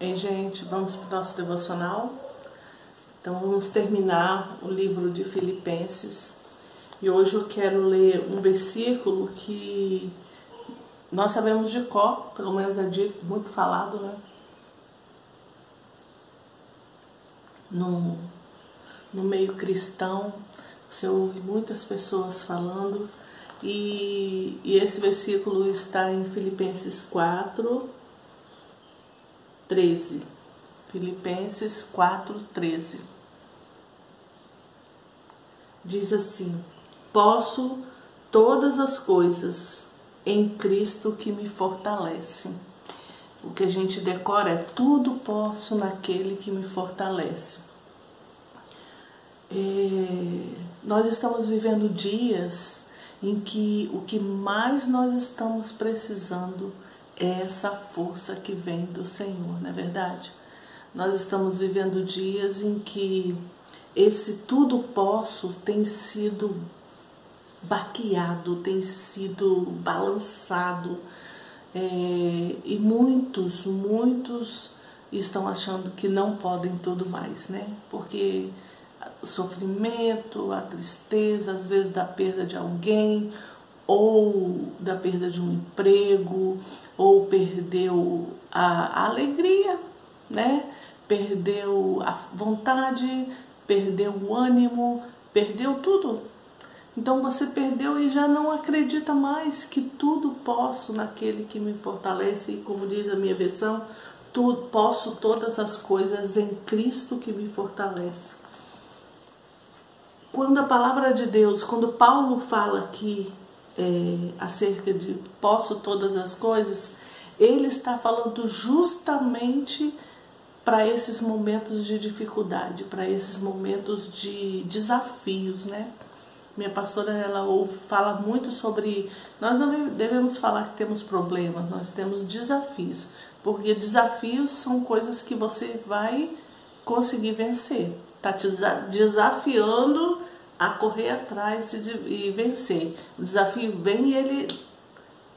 Ei, gente, vamos para o nosso devocional? Então, vamos terminar o livro de Filipenses. E hoje eu quero ler um versículo que nós sabemos de cor, pelo menos é dito, muito falado, né? No, no meio cristão, você ouve muitas pessoas falando, e, e esse versículo está em Filipenses 4, 13. Filipenses 4, 13. Diz assim: Posso todas as coisas em Cristo que me fortalece. O que a gente decora é tudo posso naquele que me fortalece. É, nós estamos vivendo dias em que o que mais nós estamos precisando é essa força que vem do Senhor, não é verdade? Nós estamos vivendo dias em que esse tudo posso tem sido baqueado, tem sido balançado é, e muitos, muitos estão achando que não podem tudo mais, né? Porque o sofrimento, a tristeza, às vezes da perda de alguém, ou da perda de um emprego, ou perdeu a, alegria, né? Perdeu a vontade, perdeu o ânimo, perdeu tudo. Então você perdeu e já não acredita mais que tudo posso naquele que me fortalece, e como diz a minha versão, tudo, posso todas as coisas em Cristo que me fortalece. Quando a palavra de Deus, quando Paulo fala aqui é, acerca de posso todas as coisas, ele está falando justamente para esses momentos de dificuldade, para esses momentos de desafios, né? Minha pastora ela ouve, fala muito sobre nós não devemos falar que temos problemas, nós temos desafios, porque desafios são coisas que você vai conseguir vencer. Tá te desafiando a correr atrás e vencer. O desafio vem e ele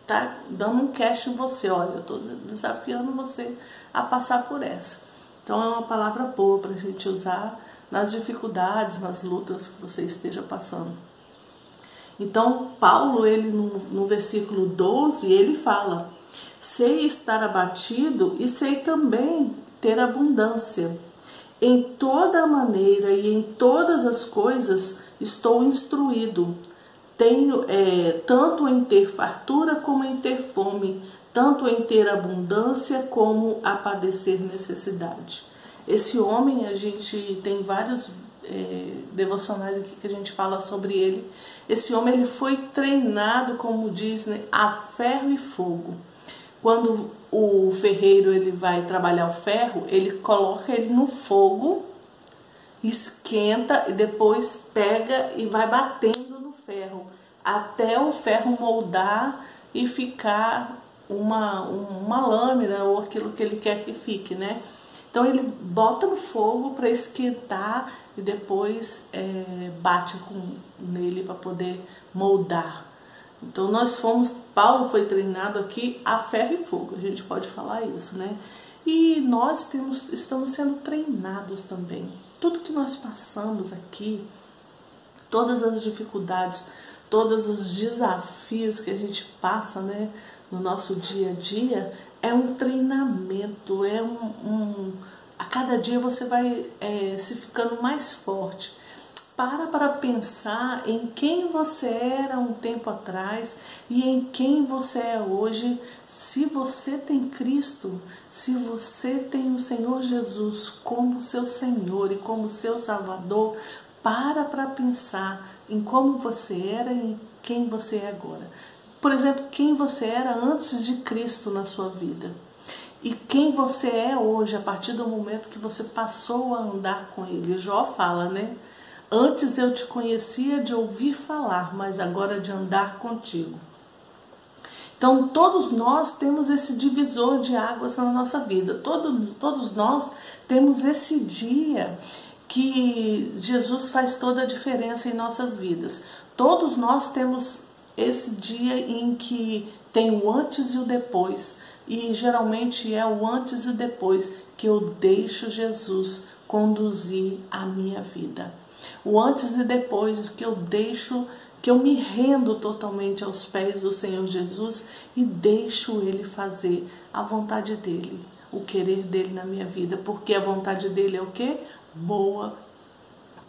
tá dando um cash em você. Olha, eu estou desafiando você a passar por essa. Então é uma palavra boa para a gente usar nas dificuldades, nas lutas que você esteja passando. Então, Paulo, ele no, no versículo 12, ele fala: Sei estar abatido e sei também ter abundância. Em toda maneira e em todas as coisas estou instruído. Tenho é, tanto em ter fartura como em ter fome, tanto em ter abundância como a padecer necessidade. Esse homem, a gente tem vários é, devocionais aqui que a gente fala sobre ele. Esse homem ele foi treinado, como diz, né, a ferro e fogo. Quando o ferreiro ele vai trabalhar o ferro, ele coloca ele no fogo esquenta e depois pega e vai batendo no ferro até o ferro moldar e ficar uma, uma lâmina ou aquilo que ele quer que fique, né? Então ele bota no fogo para esquentar e depois é, bate com, nele para poder moldar. Então nós fomos, Paulo foi treinado aqui a ferro e fogo, a gente pode falar isso, né? E nós temos, estamos sendo treinados também. Tudo que nós passamos aqui, todas as dificuldades, todos os desafios que a gente passa né, no nosso dia a dia, é um treinamento, é um, um a cada dia você vai é, se ficando mais forte para para pensar em quem você era um tempo atrás e em quem você é hoje. Se você tem Cristo, se você tem o Senhor Jesus como seu Senhor e como seu Salvador, para para pensar em como você era e em quem você é agora. Por exemplo, quem você era antes de Cristo na sua vida. E quem você é hoje, a partir do momento que você passou a andar com Ele. Jó fala, né? Antes eu te conhecia de ouvir falar, mas agora de andar contigo. Então, todos nós temos esse divisor de águas na nossa vida. Todos, todos nós temos esse dia que Jesus faz toda a diferença em nossas vidas. Todos nós temos esse dia em que tem o antes e o depois E geralmente é o antes e depois que eu deixo Jesus conduzir a minha vida. O antes e depois que eu deixo, que eu me rendo totalmente aos pés do Senhor Jesus e deixo Ele fazer a vontade dele, o querer dele na minha vida, porque a vontade dele é o que? Boa,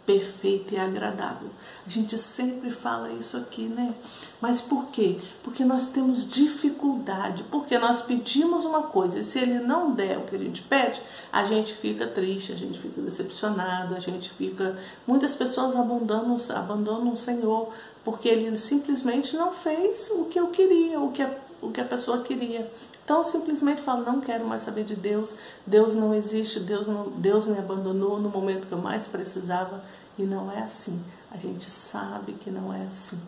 perfeita e agradável. A gente sempre fala isso aqui, né? Mas por quê? Porque nós temos dificuldade, porque nós pedimos uma coisa e se ele não der o que a gente pede, a gente fica triste, a gente fica decepcionado, a gente fica. Muitas pessoas abandonam, abandonam o Senhor porque ele simplesmente não fez o que eu queria, o que o que a pessoa queria. Então simplesmente fala, não quero mais saber de Deus, Deus não existe, Deus, não, Deus me abandonou no momento que eu mais precisava. E não é assim. A gente sabe que não é assim.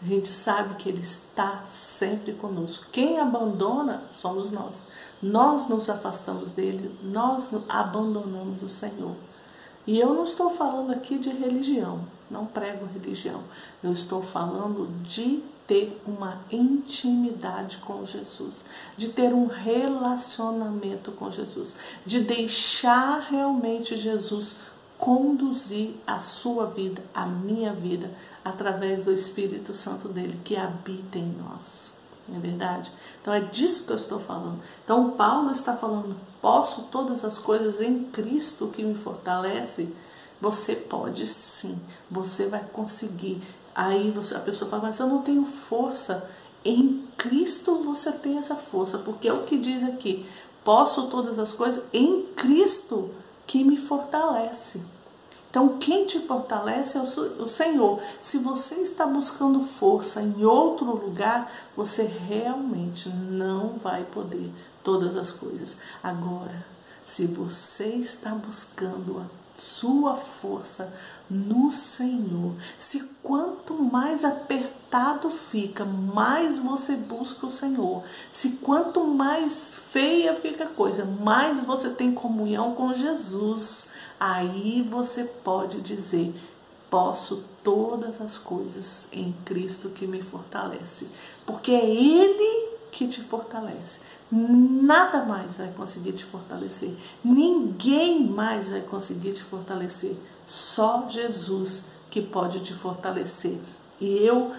A gente sabe que Ele está sempre conosco. Quem abandona somos nós. Nós nos afastamos dele, nós abandonamos o Senhor. E eu não estou falando aqui de religião, não prego religião. Eu estou falando de ter uma intimidade com Jesus, de ter um relacionamento com Jesus, de deixar realmente Jesus conduzir a sua vida, a minha vida, através do Espírito Santo dele que habita em nós. Não é verdade? Então é disso que eu estou falando. Então Paulo está falando: posso todas as coisas em Cristo que me fortalece. Você pode sim, você vai conseguir. Aí você, a pessoa fala, mas eu não tenho força. Em Cristo você tem essa força, porque é o que diz aqui: posso todas as coisas em Cristo que me fortalece. Então, quem te fortalece é o Senhor. Se você está buscando força em outro lugar, você realmente não vai poder todas as coisas. Agora, se você está buscando a sua força no Senhor. Se quanto mais apertado fica, mais você busca o Senhor. Se quanto mais feia fica a coisa, mais você tem comunhão com Jesus. Aí você pode dizer: posso todas as coisas em Cristo que me fortalece, porque é Ele que te fortalece. Nada mais vai conseguir te fortalecer. Ninguém mais vai conseguir te fortalecer. Só Jesus que pode te fortalecer. E eu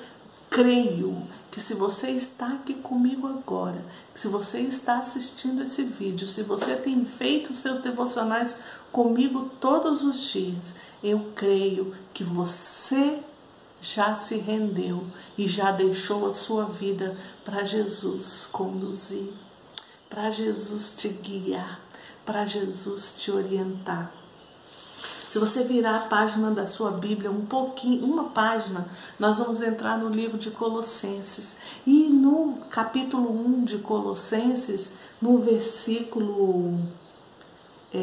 creio que se você está aqui comigo agora, se você está assistindo esse vídeo, se você tem feito seus devocionais comigo todos os dias, eu creio que você já se rendeu e já deixou a sua vida para Jesus conduzir, para Jesus te guiar, para Jesus te orientar. Se você virar a página da sua Bíblia um pouquinho, uma página, nós vamos entrar no livro de Colossenses. E no capítulo 1 de Colossenses, no versículo é,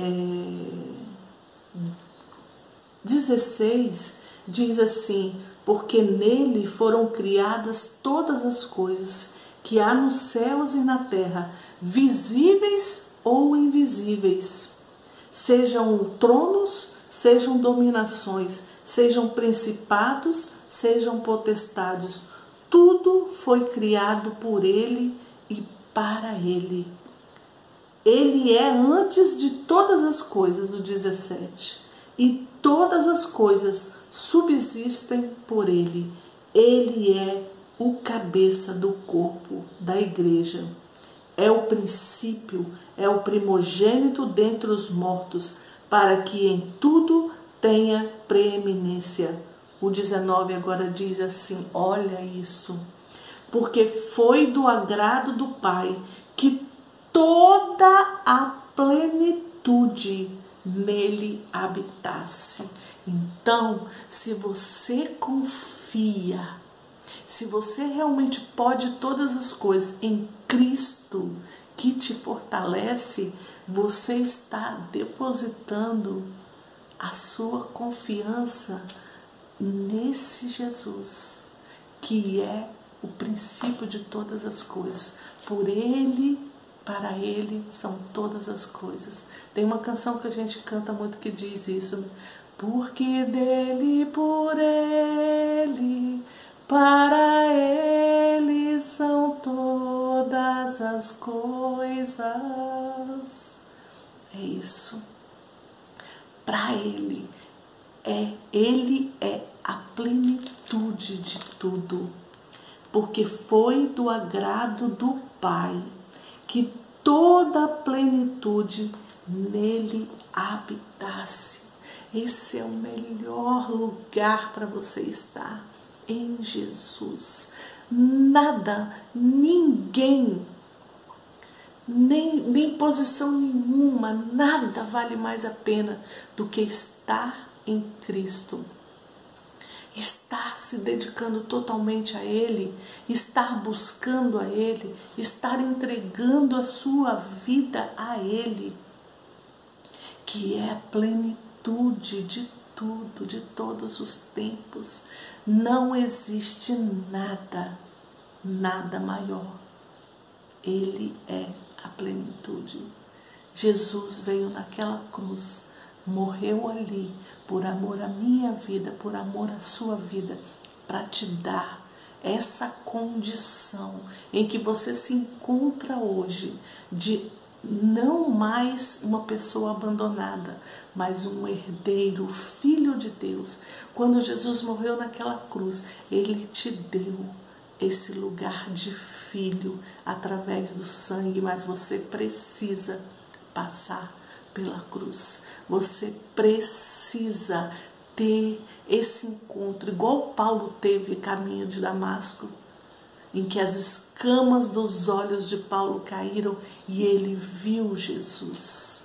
16, diz assim: Porque nele foram criadas todas as coisas que há nos céus e na terra, visíveis ou invisíveis, sejam tronos, sejam dominações, sejam principados, sejam potestades. Tudo foi criado por Ele e para Ele. Ele é antes de todas as coisas, o 17, e todas as coisas subsistem por Ele. Ele é o cabeça do corpo da igreja. É o princípio, é o primogênito dentre os mortos para que em tudo tenha preeminência. O 19 agora diz assim: olha isso. Porque foi do agrado do Pai que toda a plenitude nele habitasse. Então, se você confia, se você realmente pode todas as coisas em Cristo, que te fortalece, você está depositando a sua confiança nesse Jesus, que é o princípio de todas as coisas. Por Ele, para Ele são todas as coisas. Tem uma canção que a gente canta muito que diz isso, né? Porque dele, por Ele, para Ele são todas as coisas. É isso. Para Ele, é Ele é a plenitude de tudo, porque foi do agrado do Pai que toda a plenitude nele habitasse. Esse é o melhor lugar para você estar em Jesus. Nada, ninguém, nem, nem posição nenhuma, nada vale mais a pena do que estar em Cristo. Estar se dedicando totalmente a Ele, estar buscando a Ele, estar entregando a sua vida a Ele, que é a plenitude de tudo, de todos os tempos. Não existe nada, nada maior. Ele é a plenitude. Jesus veio naquela cruz, morreu ali por amor à minha vida, por amor à sua vida, para te dar essa condição em que você se encontra hoje de não mais uma pessoa abandonada, mas um herdeiro, filho de Deus. Quando Jesus morreu naquela cruz, ele te deu esse lugar de filho através do sangue, mas você precisa passar pela cruz. Você precisa ter esse encontro, igual Paulo teve caminho de Damasco em que as escamas dos olhos de Paulo caíram e ele viu Jesus.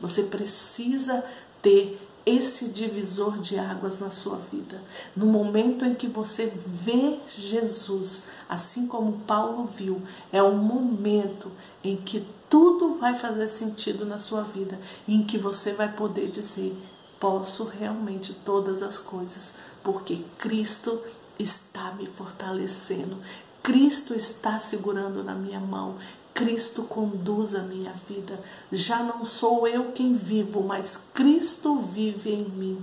Você precisa ter esse divisor de águas na sua vida. No momento em que você vê Jesus, assim como Paulo viu, é um momento em que tudo vai fazer sentido na sua vida, em que você vai poder dizer: posso realmente todas as coisas, porque Cristo está me fortalecendo. Cristo está segurando na minha mão. Cristo conduz a minha vida. Já não sou eu quem vivo, mas Cristo vive em mim.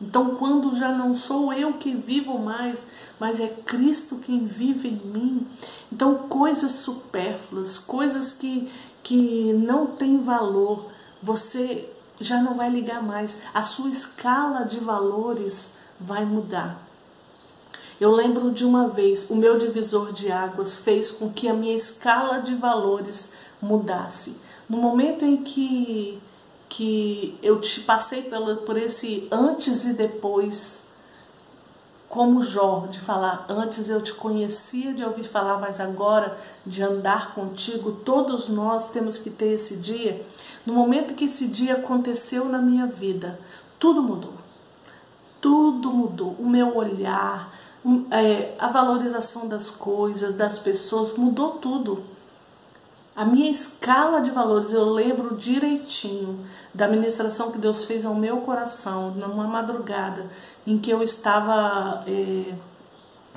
Então, quando já não sou eu que vivo mais, mas é Cristo quem vive em mim, então coisas supérfluas, coisas que, que não têm valor, você já não vai ligar mais. A sua escala de valores vai mudar. Eu lembro de uma vez, o meu divisor de águas fez com que a minha escala de valores mudasse. No momento em que, que eu te passei pelo, por esse antes e depois, como Jó, de falar, antes eu te conhecia de ouvir falar, mas agora de andar contigo, todos nós temos que ter esse dia. No momento que esse dia aconteceu na minha vida, tudo mudou tudo mudou. O meu olhar, é, a valorização das coisas, das pessoas, mudou tudo. A minha escala de valores, eu lembro direitinho da ministração que Deus fez ao meu coração, numa madrugada, em que eu estava é,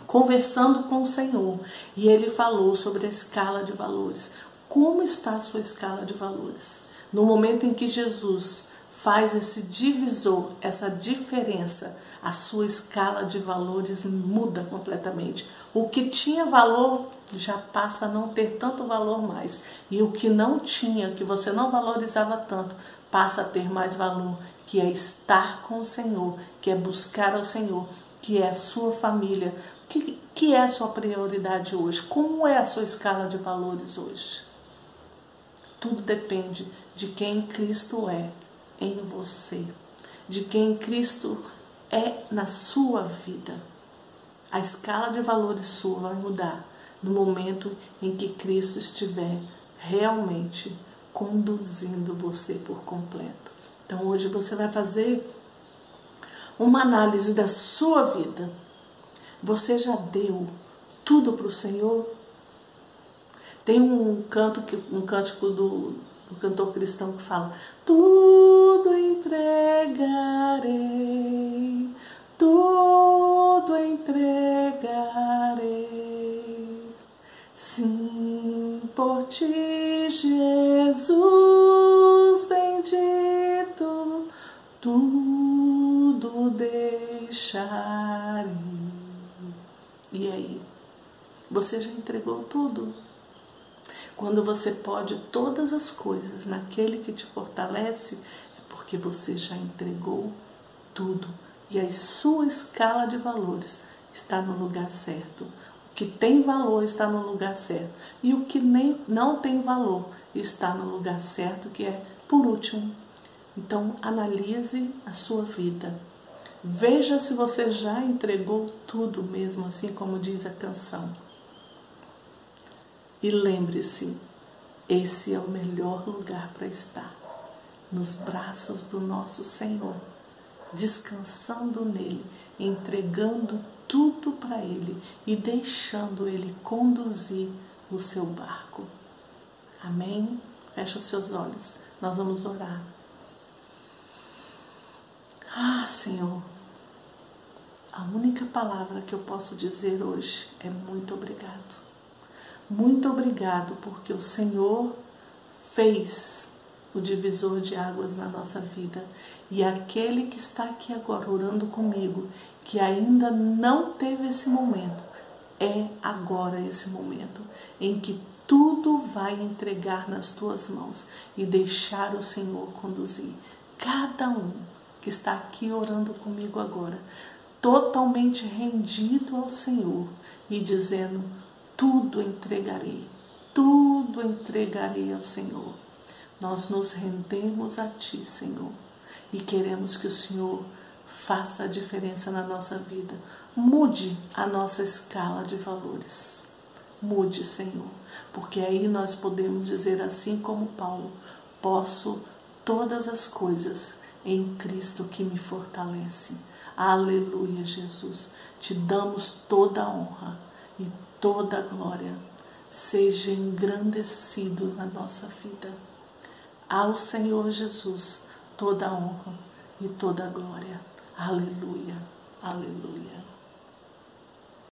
conversando com o Senhor. E Ele falou sobre a escala de valores. Como está a sua escala de valores? No momento em que Jesus faz esse divisor, essa diferença, a sua escala de valores muda completamente. O que tinha valor já passa a não ter tanto valor mais. E o que não tinha, que você não valorizava tanto, passa a ter mais valor, que é estar com o Senhor, que é buscar ao Senhor, que é a sua família. Que, que é a sua prioridade hoje? Como é a sua escala de valores hoje? Tudo depende de quem Cristo é em você, de quem Cristo é na sua vida. A escala de valores sua vai mudar no momento em que Cristo estiver realmente conduzindo você por completo. Então hoje você vai fazer uma análise da sua vida. Você já deu tudo para o Senhor? Tem um canto que um cântico do um cantor cristão que fala: Tudo entregarei, tudo entregarei. Sim, por ti, Jesus bendito, tudo deixarei. E aí? você já entregou tudo. Quando você pode todas as coisas naquele que te fortalece, é porque você já entregou tudo. E a sua escala de valores está no lugar certo. O que tem valor está no lugar certo. E o que nem, não tem valor está no lugar certo, que é por último. Então, analise a sua vida. Veja se você já entregou tudo mesmo, assim como diz a canção. E lembre-se, esse é o melhor lugar para estar, nos braços do nosso Senhor, descansando nele, entregando tudo para ele e deixando ele conduzir o seu barco. Amém? Feche os seus olhos, nós vamos orar. Ah, Senhor, a única palavra que eu posso dizer hoje é muito obrigado. Muito obrigado porque o Senhor fez o divisor de águas na nossa vida. E aquele que está aqui agora orando comigo, que ainda não teve esse momento, é agora esse momento em que tudo vai entregar nas tuas mãos e deixar o Senhor conduzir. Cada um que está aqui orando comigo agora, totalmente rendido ao Senhor e dizendo: tudo entregarei, tudo entregarei ao Senhor. Nós nos rendemos a Ti, Senhor, e queremos que o Senhor faça a diferença na nossa vida. Mude a nossa escala de valores. Mude, Senhor, porque aí nós podemos dizer assim como Paulo: posso todas as coisas em Cristo que me fortalece. Aleluia, Jesus. Te damos toda a honra e toda a glória seja engrandecido na nossa vida. Ao Senhor Jesus toda a honra e toda a glória. Aleluia, aleluia.